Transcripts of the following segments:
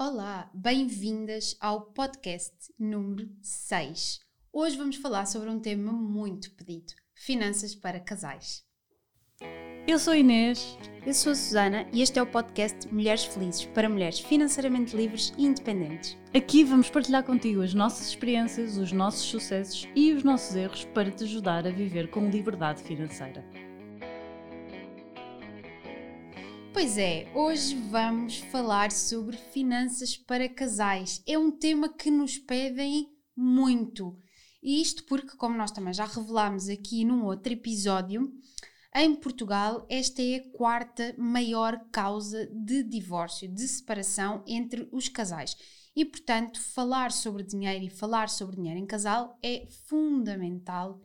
Olá, bem-vindas ao podcast número 6. Hoje vamos falar sobre um tema muito pedido: finanças para casais. Eu sou Inês. Eu sou a Susana e este é o podcast Mulheres Felizes para mulheres financeiramente livres e independentes. Aqui vamos partilhar contigo as nossas experiências, os nossos sucessos e os nossos erros para te ajudar a viver com liberdade financeira. Pois é, hoje vamos falar sobre finanças para casais. É um tema que nos pedem muito. E isto porque, como nós também já revelámos aqui num outro episódio, em Portugal esta é a quarta maior causa de divórcio, de separação entre os casais. E, portanto, falar sobre dinheiro e falar sobre dinheiro em casal é fundamental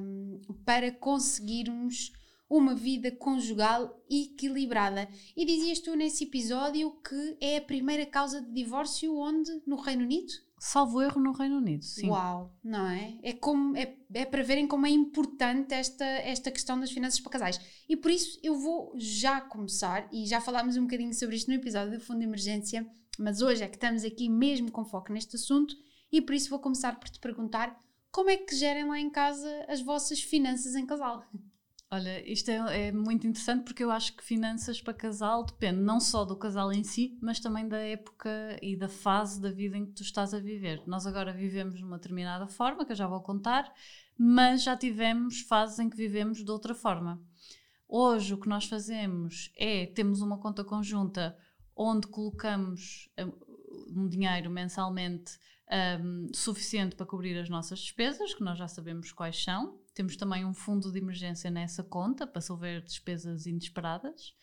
um, para conseguirmos uma vida conjugal equilibrada. E dizias tu nesse episódio que é a primeira causa de divórcio onde? No Reino Unido? Salvo erro no Reino Unido, sim. Uau, não é? É, como, é, é para verem como é importante esta, esta questão das finanças para casais. E por isso eu vou já começar, e já falámos um bocadinho sobre isto no episódio do Fundo de Emergência, mas hoje é que estamos aqui mesmo com foco neste assunto, e por isso vou começar por te perguntar como é que gerem lá em casa as vossas finanças em casal. Olha, isto é, é, muito interessante porque eu acho que finanças para casal depende não só do casal em si, mas também da época e da fase da vida em que tu estás a viver. Nós agora vivemos de uma determinada forma, que eu já vou contar, mas já tivemos fases em que vivemos de outra forma. Hoje o que nós fazemos é temos uma conta conjunta onde colocamos hum, um dinheiro mensalmente um, suficiente para cobrir as nossas despesas, que nós já sabemos quais são temos também um fundo de emergência nessa conta para se houver despesas inesperadas.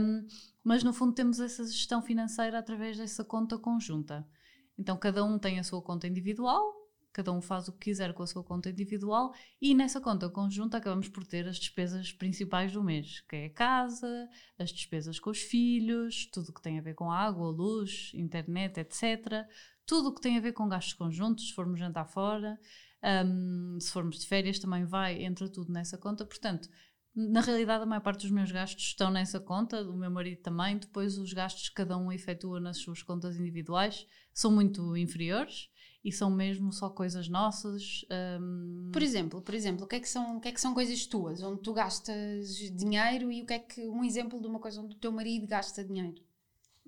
Um, mas no fundo temos essa gestão financeira através dessa conta conjunta. Então cada um tem a sua conta individual, cada um faz o que quiser com a sua conta individual e nessa conta conjunta acabamos por ter as despesas principais do mês, que é a casa, as despesas com os filhos, tudo o que tem a ver com água, luz, internet, etc. Tudo o que tem a ver com gastos conjuntos, se formos jantar fora. Um, se formos de férias, também vai, entra tudo nessa conta. Portanto, na realidade, a maior parte dos meus gastos estão nessa conta, do meu marido também. Depois, os gastos que cada um efetua nas suas contas individuais são muito inferiores e são mesmo só coisas nossas. Um... Por exemplo, por exemplo, o que, é que são, o que é que são coisas tuas, onde tu gastas dinheiro e o que é que um exemplo de uma coisa onde o teu marido gasta dinheiro?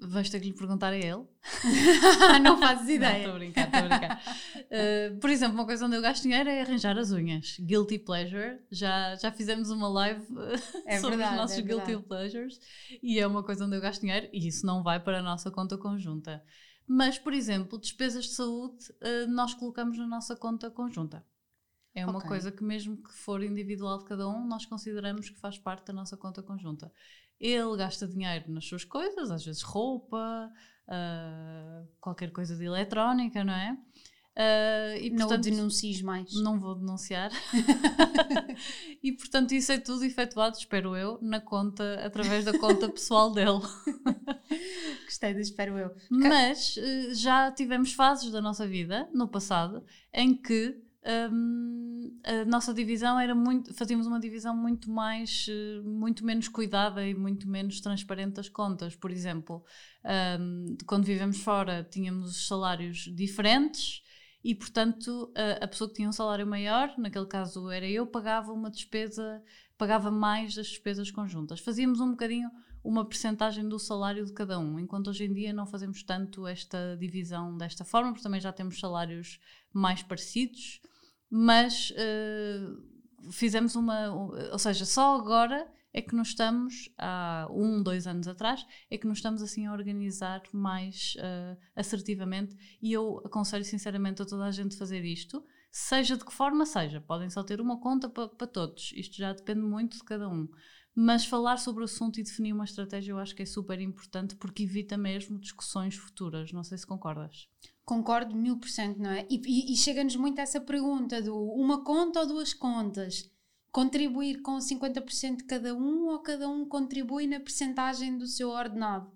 Vais ter que lhe perguntar a ele. não fazes ideia. Estou a brincar, estou a brincar. Uh, por exemplo, uma coisa onde eu gasto dinheiro é arranjar as unhas. Guilty pleasure. Já, já fizemos uma live é sobre verdade, os nossos é guilty pleasures e é uma coisa onde eu gasto dinheiro e isso não vai para a nossa conta conjunta. Mas, por exemplo, despesas de saúde uh, nós colocamos na nossa conta conjunta. É uma okay. coisa que, mesmo que for individual de cada um, nós consideramos que faz parte da nossa conta conjunta. Ele gasta dinheiro nas suas coisas, às vezes roupa, uh, qualquer coisa de eletrónica, não é? Uh, e, não portanto, denuncies mais. Não vou denunciar. e portanto, isso é tudo efetuado, espero eu, na conta, através da conta pessoal dele. Gostei de espero eu. Mas uh, já tivemos fases da nossa vida, no passado, em que a nossa divisão era muito fazíamos uma divisão muito mais eh, muito menos cuidada e muito menos transparente das contas. Por exemplo um, quando vivemos fora tínhamos salários diferentes e portanto a, a, pessoa que tinha um salário maior naquele caso era eu pagava uma despesa pagava mais das despesas conjuntas. Fazíamos um bocadinho uma percentagem do salário de cada um, enquanto hoje em dia não fazemos tanto esta divisão desta forma, porque também já temos salários mais parecidos mas uh, fizemos uma. Ou seja, só agora é que nos estamos, há um, dois anos atrás, é que nos estamos assim a organizar mais uh, assertivamente e eu aconselho sinceramente a toda a gente fazer isto, seja de que forma seja. Podem só ter uma conta para pa todos, isto já depende muito de cada um. Mas falar sobre o assunto e definir uma estratégia eu acho que é super importante porque evita mesmo discussões futuras. Não sei se concordas. Concordo mil por cento, não é? E, e, e chega-nos muito essa pergunta do uma conta ou duas contas? Contribuir com 50% de cada um ou cada um contribui na percentagem do seu ordenado?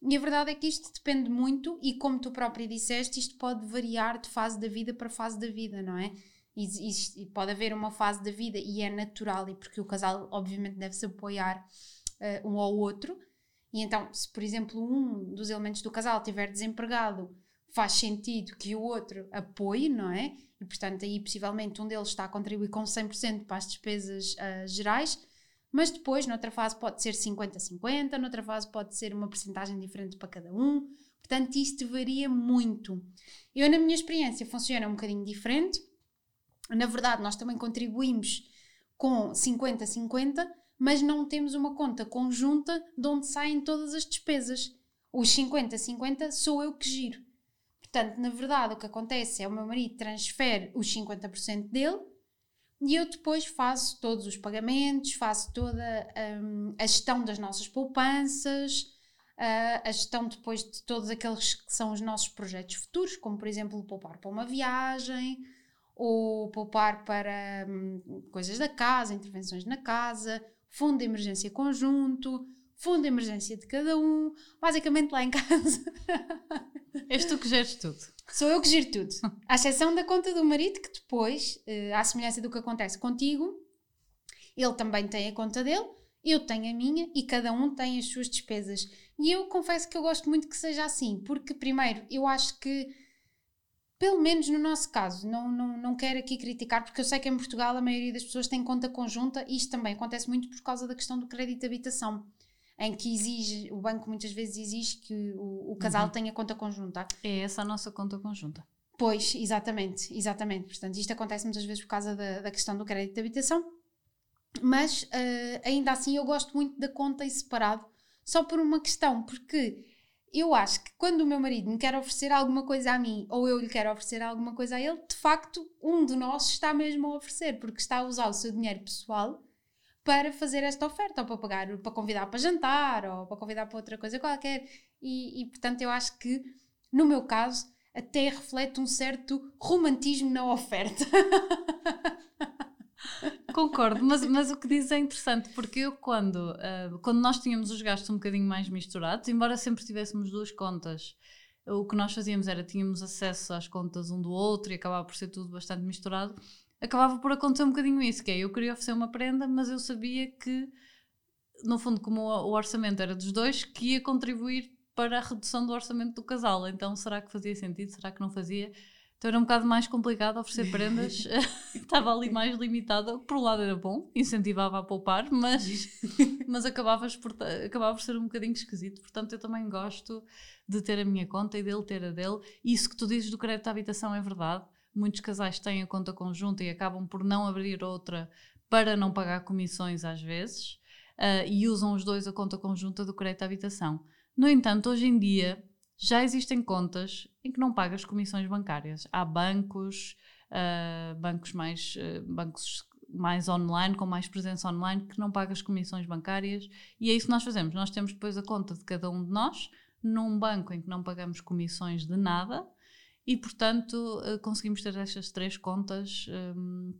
E a verdade é que isto depende muito, e como tu própria disseste, isto pode variar de fase da vida para fase da vida, não é? E, e, pode haver uma fase da vida, e é natural, e porque o casal, obviamente, deve se apoiar uh, um ao outro, E então, se por exemplo um dos elementos do casal estiver desempregado, faz sentido que o outro apoie, não é? E portanto, aí possivelmente um deles está a contribuir com 100% para as despesas uh, gerais, mas depois, noutra fase, pode ser 50-50, noutra fase, pode ser uma porcentagem diferente para cada um. Portanto, isto varia muito. Eu, na minha experiência, funciona um bocadinho diferente. Na verdade, nós também contribuímos com 50-50, mas não temos uma conta conjunta de onde saem todas as despesas. Os 50-50 sou eu que giro. Portanto, na verdade, o que acontece é o meu marido transfere os 50% dele e eu depois faço todos os pagamentos, faço toda um, a gestão das nossas poupanças, uh, a gestão depois de todos aqueles que são os nossos projetos futuros, como por exemplo poupar para uma viagem, ou poupar para um, coisas da casa, intervenções na casa, fundo de emergência conjunto, fundo de emergência de cada um, basicamente lá em casa. És tu que geres tudo. Sou eu que giro tudo. À exceção da conta do marido, que depois, uh, à semelhança do que acontece contigo, ele também tem a conta dele, eu tenho a minha e cada um tem as suas despesas. E eu confesso que eu gosto muito que seja assim, porque, primeiro, eu acho que, pelo menos no nosso caso, não, não, não quero aqui criticar, porque eu sei que em Portugal a maioria das pessoas tem conta conjunta e isto também acontece muito por causa da questão do crédito de habitação em que exige, o banco muitas vezes exige que o, o casal uhum. tenha conta conjunta. É essa a nossa conta conjunta. Pois, exatamente, exatamente. Portanto, isto acontece muitas vezes por causa da, da questão do crédito de habitação, mas uh, ainda assim eu gosto muito da conta em separado, só por uma questão, porque eu acho que quando o meu marido me quer oferecer alguma coisa a mim ou eu lhe quero oferecer alguma coisa a ele, de facto, um de nós está mesmo a oferecer, porque está a usar o seu dinheiro pessoal para fazer esta oferta, ou para pagar, para convidar para jantar, ou para convidar para outra coisa qualquer. E, e portanto, eu acho que, no meu caso, até reflete um certo romantismo na oferta. Concordo, mas, mas o que diz é interessante, porque eu quando, uh, quando nós tínhamos os gastos um bocadinho mais misturados, embora sempre tivéssemos duas contas, o que nós fazíamos era tínhamos acesso às contas um do outro e acabava por ser tudo bastante misturado acabava por acontecer um bocadinho isso, que é, eu queria oferecer uma prenda, mas eu sabia que, no fundo, como o orçamento era dos dois, que ia contribuir para a redução do orçamento do casal. Então, será que fazia sentido? Será que não fazia? Então era um bocado mais complicado oferecer prendas, estava ali mais limitada, por um lado era bom, incentivava a poupar, mas, mas acabavas por, acabava por ser um bocadinho esquisito. Portanto, eu também gosto de ter a minha conta e dele ter a dele. Isso que tu dizes do crédito à habitação é verdade muitos casais têm a conta conjunta e acabam por não abrir outra para não pagar comissões às vezes uh, e usam os dois a conta conjunta do crédito à habitação. No entanto, hoje em dia já existem contas em que não pagas comissões bancárias. Há bancos, uh, bancos mais uh, bancos mais online, com mais presença online, que não pagas comissões bancárias e é isso que nós fazemos. Nós temos depois a conta de cada um de nós num banco em que não pagamos comissões de nada e, portanto, eh, conseguimos ter estas três contas um,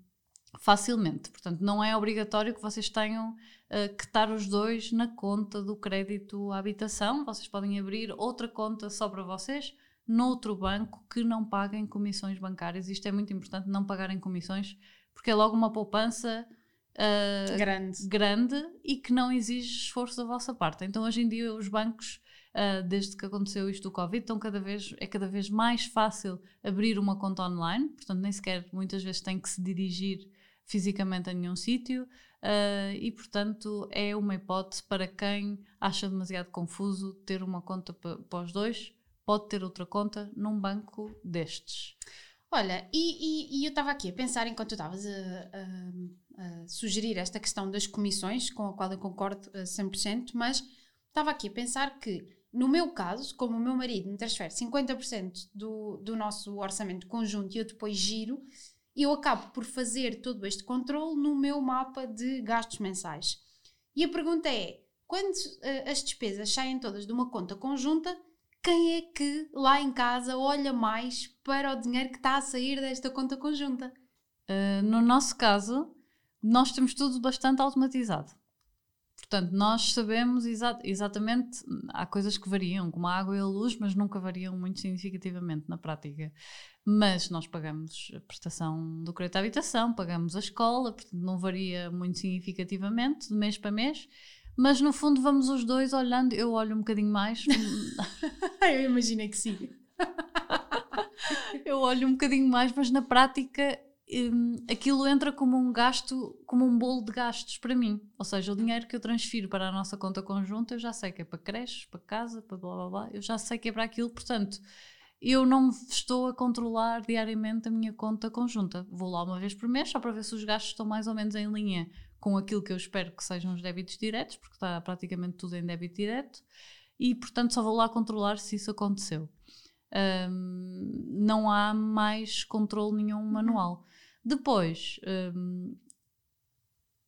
facilmente. Portanto, não é obrigatório que vocês tenham uh, que estar os dois na conta do crédito à habitação. Vocês podem abrir outra conta só para vocês noutro banco que não paguem comissões bancárias. Isto é muito importante, não pagarem comissões, porque é logo uma poupança uh, grande. grande e que não exige esforço da vossa parte. Então, hoje em dia, os bancos uh, desde que aconteceu isto do Covid, então cada vez, é cada vez mais fácil abrir uma conta online, portanto nem sequer muitas vezes tem que se dirigir fisicamente a nenhum sítio. Uh, e portanto é uma hipótese para quem acha demasiado confuso ter uma conta para os dois, pode ter outra conta num banco destes. Olha, e, e, e eu estava aqui a pensar enquanto estavas a, a, a, sugerir esta questão das comissões, com a qual eu concordo a 100%, mas estava aqui a pensar que no meu caso, como o meu marido me transfere 50% do, do nosso orçamento conjunto e eu depois giro, eu acabo por fazer todo este controle no meu mapa de gastos mensais. E a pergunta é: quando uh, as despesas saem todas de uma conta conjunta, quem é que lá em casa olha mais para o dinheiro que está a sair desta conta conjunta? Uh, no nosso caso, nós temos tudo bastante automatizado. Portanto, nós sabemos exa exatamente, há coisas que variam, como a água e a luz, mas nunca variam muito significativamente na prática. Mas nós pagamos a prestação do crédito à habitação, pagamos a escola, portanto não varia muito significativamente de mês para mês. mas no fundo vamos os dois olhando, eu olho um bocadinho mais. eu imaginei que sim. eu olho um bocadinho mais, mas na prática um, aquilo entra como um gasto, como um bolo de gastos para mim. Ou seja, o dinheiro que eu transfiro para a nossa conta conjunta, eu já sei que é para creches, para casa, para blá blá blá, eu já sei que é para aquilo, portanto, eu não estou a controlar diariamente a minha conta conjunta. Vou lá uma vez por mês só para ver se os gastos estão mais ou menos em linha com aquilo que eu espero que sejam os débitos diretos, porque está praticamente tudo em débito direto, e portanto só vou lá controlar se isso aconteceu. Um, não há mais controle nenhum manual. Depois, um,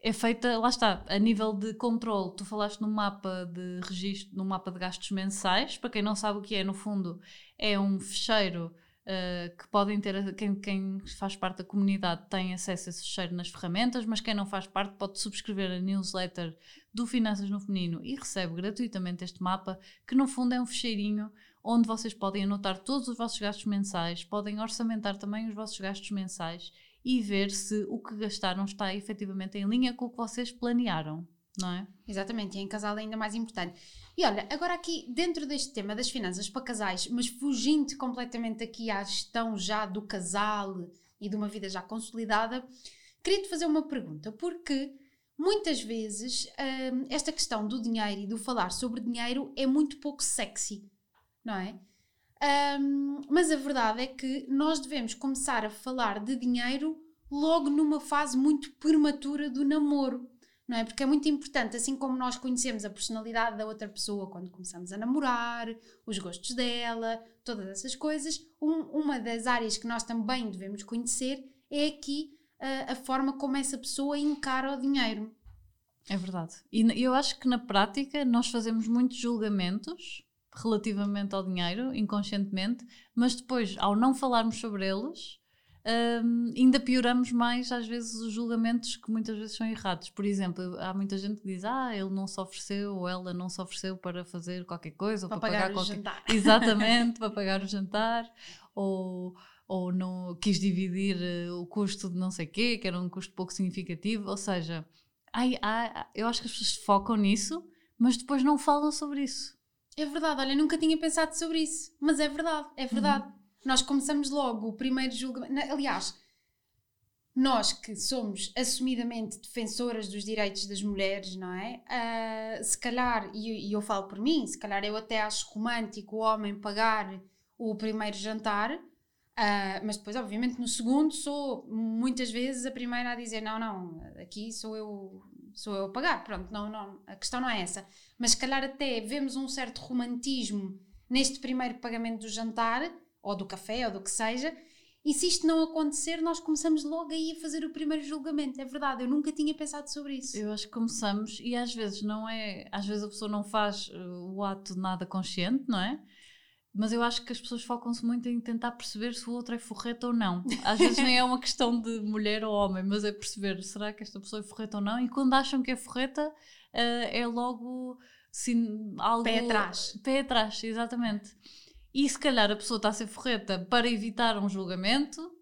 é feita, lá está, a nível de controle, tu falaste no mapa de registro, no mapa de gastos mensais, para quem não sabe o que é, no fundo, é um fecheiro uh, que podem ter, quem, quem, faz parte da comunidade tem acesso a esse fecheiro nas ferramentas, mas quem não faz parte pode subscrever a newsletter do Finanças no Feminino e recebe gratuitamente este mapa, que no fundo é um fecheirinho onde vocês podem anotar todos os vossos gastos mensais, podem orçamentar também os vossos gastos mensais e ver se o que gastaram está efetivamente em linha com o que vocês planearam, não é? Exatamente, e em casal é ainda mais importante. E olha, agora aqui dentro deste tema das finanças para casais, mas fugindo completamente aqui à gestão já do casal e de uma vida já consolidada, queria-te fazer uma pergunta, porque muitas vezes hum, esta questão do dinheiro e do falar sobre dinheiro é muito pouco sexy, não é? Um, mas a verdade é que nós devemos começar a falar de dinheiro logo numa fase muito prematura do namoro, não é? Porque é muito importante, assim como nós conhecemos a personalidade da outra pessoa quando começamos a namorar, os gostos dela, todas essas coisas, um, uma das áreas que nós também devemos conhecer é aqui uh, a forma como essa pessoa encara o dinheiro. É verdade. E eu acho que na prática nós fazemos muitos julgamentos relativamente ao dinheiro, inconscientemente, mas depois, ao não falarmos sobre eles, um, ainda pioramos mais às vezes os julgamentos que muitas vezes são errados. Por exemplo, há muita gente que diz: Ah, ele não se ofereceu ou ela não se ofereceu para fazer qualquer coisa, ou para, pagar, pagar qualquer... o jantar. Exatamente, para pagar o jantar, ou, ou não quis dividir eh, o custo de não sei o quê, que era um custo pouco significativo. Ou seja, ai, ai, eu acho que as pessoas focam nisso, mas depois não falam sobre isso. É verdade, olha, nunca tinha pensado sobre isso, mas é verdade, é verdade. Uhum. Nós começamos logo o primeiro julgamento. Aliás, nós que somos assumidamente defensoras dos direitos das mulheres, não é? Uh, se calhar, e, e, eu falo por mim, se calhar eu até acho romântico o homem pagar o primeiro jantar, uh, mas depois, obviamente, no segundo sou muitas vezes a primeira a dizer: não, não, aqui sou eu sou eu a pagar. Pronto, não, não, a questão não é essa. Mas se calhar até vemos um certo romantismo neste primeiro pagamento do jantar, ou do café, ou do que seja, e se isto não acontecer, nós começamos logo aí a fazer o primeiro julgamento. É verdade, eu nunca tinha pensado sobre isso. Eu acho que começamos, e às vezes não é, às vezes a pessoa não faz uh, o ato nada consciente, não é? Mas eu acho que as pessoas focam-se muito em tentar perceber se o outro é forreta ou não. Às vezes nem é uma questão de mulher ou homem, mas é perceber será que esta pessoa é forreta ou não. E quando acham que é forreta, uh, é logo sim, algo. Pé atrás. Pé atrás, exatamente. E se calhar a pessoa está a ser forreta para evitar um julgamento,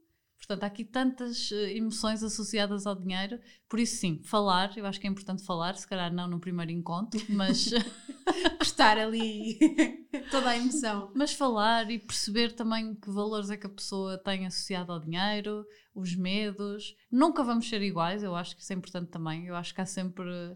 Portanto, há aqui tantas eh, emoções associadas ao dinheiro, por isso sim, falar, eu acho que é importante falar, se calhar não no primeiro encontro, mas estar ali toda a emoção. Mas falar e perceber também que valores é que a pessoa tem associado ao dinheiro, os medos. Nunca vamos ser iguais, eu acho que isso é importante também. Eu acho que há sempre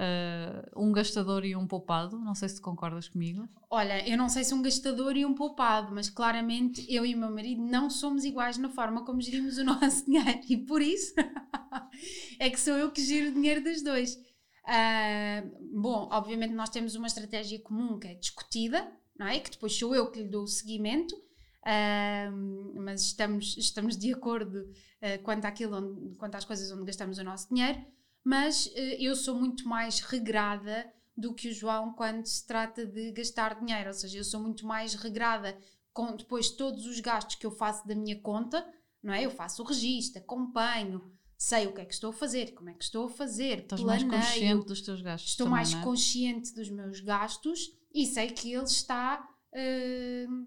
uh, um gastador e um poupado. Não sei se concordas comigo. Olha, eu não sei se um gastador e um poupado, mas claramente eu e o meu marido não somos iguais na forma como gerimos o nosso dinheiro e por isso é que sou eu que giro o dinheiro dos dois. Uh, bom, obviamente nós temos uma estratégia comum que é discutida, não é? Que depois sou eu que lhe dou o seguimento, uh, mas estamos, estamos de acordo uh, quanto, àquilo onde, quanto às coisas onde gastamos o nosso dinheiro mas uh, eu sou muito mais regrada do que o João quando se trata de gastar dinheiro, ou seja, eu sou muito mais regrada com depois todos os gastos que eu faço da minha conta, não é? Eu faço o registro, acompanho, sei o que é que estou a fazer, como é que estou a fazer, Estás planeio, mais consciente dos teus gastos. Estou também, mais é? consciente dos meus gastos e sei que ele está uh,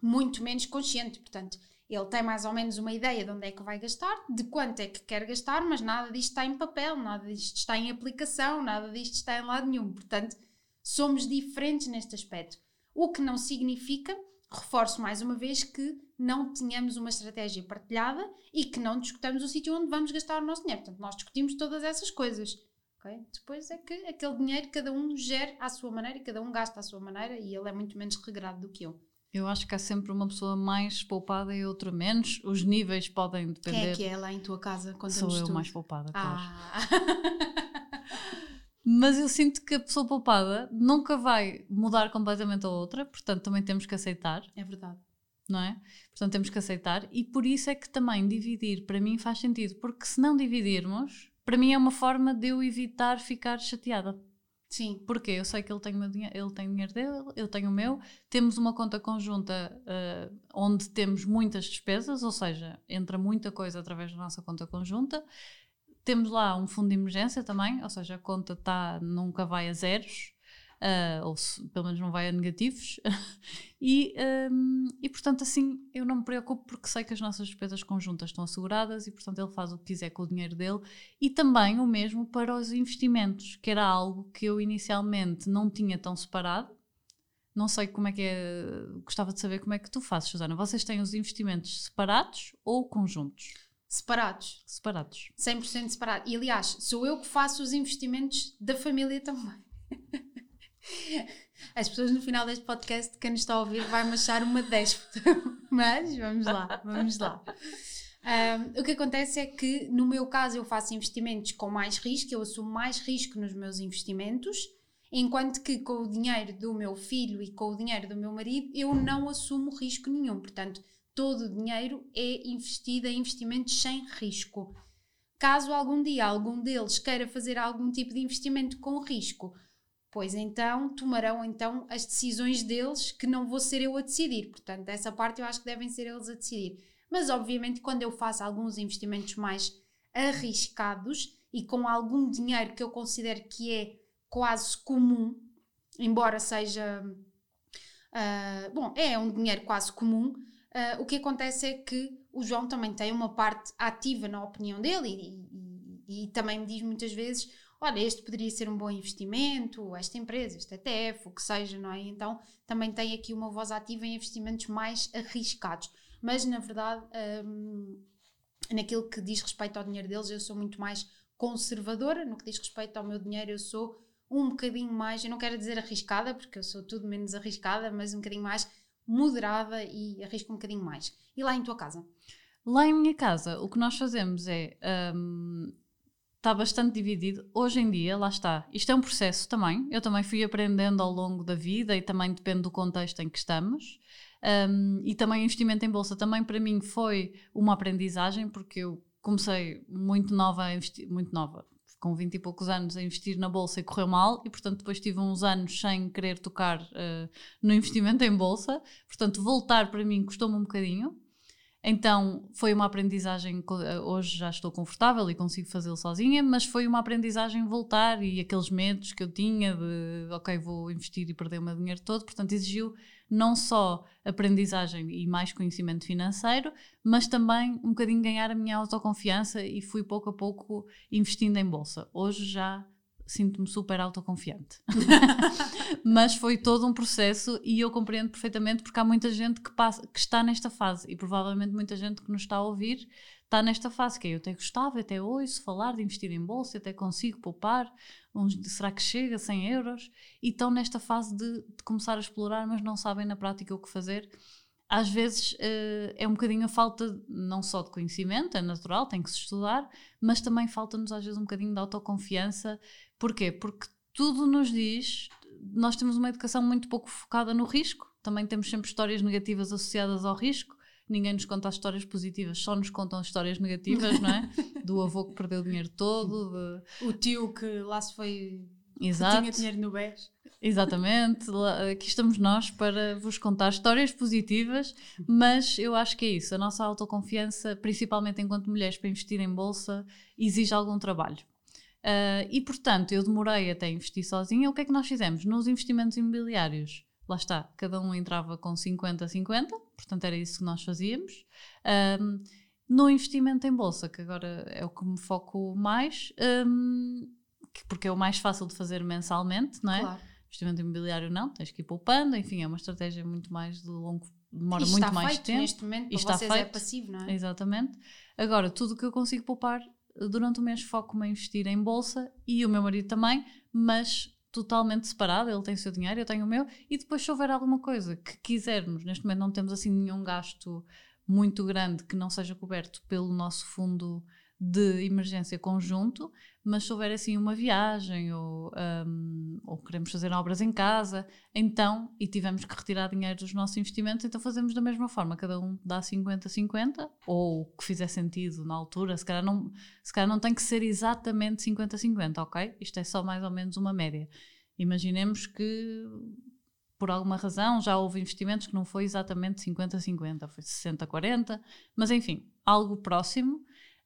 muito menos consciente, portanto, Ele tem mais ou menos uma ideia de onde é que vai gastar, de quanto é que quer gastar, mas nada disto está em papel, nada disto está em aplicação, nada disto está em lado nenhum. Portanto, somos diferentes neste aspecto. O que não significa, reforço mais uma vez, que não tenhamos uma estratégia partilhada e que não discutamos o sítio onde vamos gastar o nosso dinheiro. Portanto, nós discutimos todas essas coisas. Okay? Depois é que aquele dinheiro cada um gera à sua maneira e cada um gasta à sua maneira e ele é muito menos regrado do que eu. Eu acho que há sempre uma pessoa mais poupada e outra menos. Os níveis podem depender. Quem é que é lá em tua casa? Sou eu tu. mais poupada, claro. Ah. Mas eu sinto que a pessoa poupada nunca vai mudar completamente a outra, portanto também temos que aceitar. É verdade. Não é? Portanto temos que aceitar e por isso é que também dividir para mim faz sentido, porque se não dividirmos, para mim é uma forma de eu evitar ficar chateada. Sim. Porque eu sei que ele tem, o dinheiro, ele tem o dinheiro dele, eu tenho o meu, temos uma conta conjunta uh, onde temos muitas despesas, ou seja, entra muita coisa através da nossa conta conjunta. Temos lá um fundo de emergência também, ou seja, a conta tá, nunca vai a zeros, uh, ou se, pelo menos não vai a negativos. e, um, e portanto, assim eu não me preocupo porque sei que as nossas despesas conjuntas estão asseguradas e, portanto, ele faz o que quiser com o dinheiro dele. E também o mesmo para os investimentos, que era algo que eu inicialmente não tinha tão separado. Não sei como é que é, gostava de saber como é que tu fazes, Susana. Vocês têm os investimentos separados ou conjuntos? Separados. Separados. 100% separados. E aliás, sou eu que faço os investimentos da família também. As pessoas no final deste podcast, quem nos está a ouvir, vai me achar uma déspota. Mas vamos lá, vamos lá. Um, o que acontece é que, no meu caso, eu faço investimentos com mais risco, eu assumo mais risco nos meus investimentos, enquanto que com o dinheiro do meu filho e com o dinheiro do meu marido, eu não assumo risco nenhum. Portanto, todo o dinheiro é investido em investimentos sem risco. Caso algum dia algum deles queira fazer algum tipo de investimento com risco, pois então tomarão então as decisões deles que não vou ser eu a decidir. Portanto, essa parte eu acho que devem ser eles a decidir. Mas obviamente quando eu faço alguns investimentos mais arriscados e com algum dinheiro que eu considero que é quase comum, embora seja uh, bom, é um dinheiro quase comum, uh, o que acontece é que o João também tem uma parte ativa na opinião dele e, e, e também me diz muitas vezes olha, este poderia ser um bom investimento, esta empresa, este ETF, o que seja, não é? Então também tem aqui uma voz ativa em investimentos mais arriscados. Mas na verdade, hum, naquilo que diz respeito ao dinheiro deles, eu sou muito mais conservadora. No que diz respeito ao meu dinheiro, eu sou um bocadinho mais, eu não quero dizer arriscada, porque eu sou tudo menos arriscada, mas um bocadinho mais moderada e arrisco um bocadinho mais. E lá em tua casa? Lá em minha casa, o que nós fazemos é. Um, está bastante dividido. Hoje em dia, lá está. Isto é um processo também. Eu também fui aprendendo ao longo da vida e também depende do contexto em que estamos. Um, e também o investimento em bolsa também para mim foi uma aprendizagem porque eu comecei muito nova a investir, muito nova, com 20 e poucos anos a investir na bolsa e correu mal e portanto depois tive uns anos sem querer tocar uh, no investimento em bolsa, portanto voltar para mim custou-me um bocadinho então foi uma aprendizagem. Eh, hoje já estou confortável e consigo fazê-lo sozinha, mas foi uma aprendizagem voltar e aqueles medos que eu tinha de, ok, vou investir e perder o meu dinheiro todo. Portanto, exigiu não só aprendizagem e mais conhecimento financeiro, mas também um bocadinho ganhar a minha autoconfiança e fui pouco a pouco investindo em bolsa. Hoje já sinto-me super autoconfiante. Mas foi todo um processo e eu compreendo perfeitamente porque há muita gente que, passa, que está nesta fase e provavelmente muita gente que nos está a ouvir está nesta fase que eu até gostava, até ouço falar de investir em bolsa, até consigo poupar, será que chega a 100 euros? E estão nesta fase de, de começar a explorar, mas não sabem na prática o que fazer às vezes uh, é um bocadinho a falta não só de conhecimento, é natural, tem que se estudar, mas também falta-nos às vezes um bocadinho de autoconfiança. Porquê? Porque tudo nos diz, nós temos uma educação muito pouco focada no risco, também temos sempre histórias negativas associadas ao risco. Ninguém nos conta as histórias positivas, só nos contam as histórias negativas, não é? Do avô que perdeu o dinheiro todo, de... o tio que lá se foi Exato. tinha dinheiro no BES. Exatamente, aqui estamos nós para vos contar histórias positivas, mas eu acho que é isso. A nossa autoconfiança, principalmente enquanto mulheres, para investir em bolsa, exige algum trabalho. Uh, e portanto, eu demorei até investir sozinha. O que é que nós fizemos? Nos investimentos imobiliários, lá está, cada um entrava com 50-50, portanto era isso que nós fazíamos. Um, no investimento em bolsa, que agora é o que me foco mais, um, porque é o mais fácil de fazer mensalmente, não é? Claro. Investimento imobiliário não, tens que ir poupando, enfim, é uma estratégia muito mais de longo demora muito mais feito, tempo. Neste momento, para está vocês é feito, é passivo, não é? Exatamente. Agora, tudo o que eu consigo poupar durante o mês foco-me a investir em bolsa e o meu marido também, mas totalmente separado, ele tem o seu dinheiro, eu tenho o meu, e depois se houver alguma coisa que quisermos, neste momento não temos assim nenhum gasto muito grande que não seja coberto pelo nosso fundo de emergência conjunto, mas se houver assim uma viagem ou, um, ou queremos fazer obras em casa, então, e tivemos que retirar dinheiro dos nossos investimentos, então fazemos da mesma forma, cada um dá 50-50, ou o que fizer sentido na altura, se calhar, não, se calhar não tem que ser exatamente 50-50, ok? Isto é só mais ou menos uma média. Imaginemos que por alguma razão já houve investimentos que não foi exatamente 50-50, foi 60-40, mas enfim, algo próximo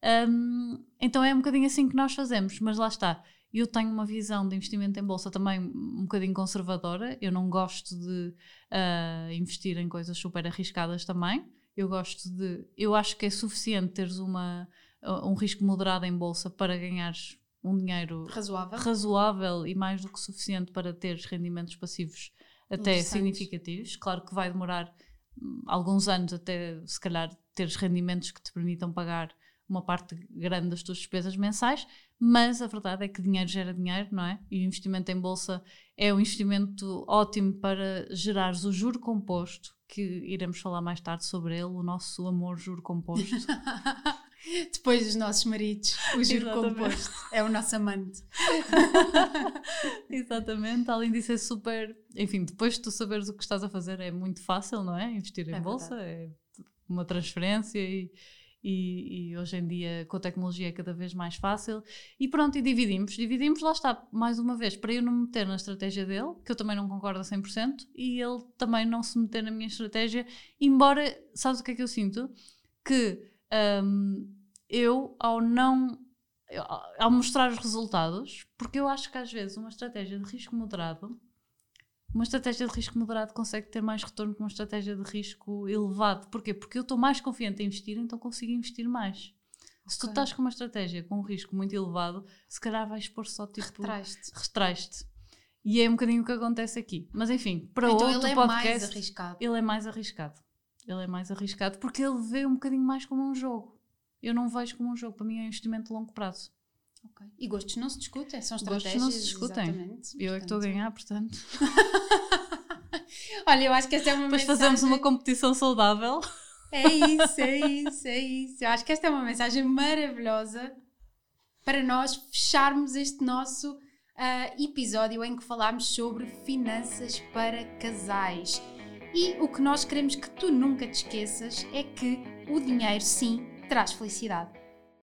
um, então é um bocadinho assim que nós fazemos, mas lá está. Eu tenho uma visão de investimento em bolsa também um bocadinho conservadora. Eu não gosto de uh, investir em coisas super arriscadas também. Eu gosto de. Eu acho que é suficiente teres uma, um risco moderado em bolsa para ganhares um dinheiro razoável. razoável e mais do que suficiente para teres rendimentos passivos até significativos. Claro que vai demorar hum, alguns anos até, se calhar, teres rendimentos que te permitam pagar uma parte grande das tuas despesas mensais, mas a verdade é que dinheiro gera dinheiro, não é? E o investimento em bolsa é um investimento ótimo para gerares o juro composto, que iremos falar mais tarde sobre ele, o nosso amor juro composto. Depois dos nossos maridos, o juro Exatamente. composto é o nosso amante. Exatamente, além disso é super. Enfim, depois de tu saberes o que estás a fazer, é muito fácil, não é? Investir em é bolsa é uma transferência e e, e, hoje em dia com a tecnologia é cada vez mais fácil. E pronto, e dividimos. Dividimos, lá está, mais uma vez, para eu não me meter na estratégia dele, que eu também não concordo a 100%, e ele também não se meter na minha estratégia, embora, sabes o que é que eu sinto? Que um, eu, ao não. Ao mostrar os resultados, porque eu acho que às vezes uma estratégia de risco moderado uma estratégia de risco moderado consegue ter mais retorno que uma estratégia de risco elevado. Porquê? Porque eu estou mais confiante em investir, então consigo investir mais. Okay. Se tu estás com uma estratégia com um risco muito elevado, se calhar vais pôr só tipo. Retraste. Retraste. E é um bocadinho o que acontece aqui. Mas enfim, para então outro ele é podcast. Mais arriscado. Ele é mais arriscado. Ele é mais arriscado porque ele vê um bocadinho mais como um jogo. Eu não vejo como um jogo. Para mim é um investimento de longo prazo. Okay. E gostos não se discutem, são estratégias. Gostos não se discutem. Exatamente. Eu é que estou a ganhar, portanto. Olha, eu acho que esta é uma Depois mensagem... fazemos uma competição saudável. É isso, é isso, é isso. Eu acho que esta é uma mensagem maravilhosa para nós fecharmos este nosso uh, episódio em que falámos sobre finanças para casais. E o que nós queremos que tu nunca te esqueças é que o dinheiro, sim, traz felicidade.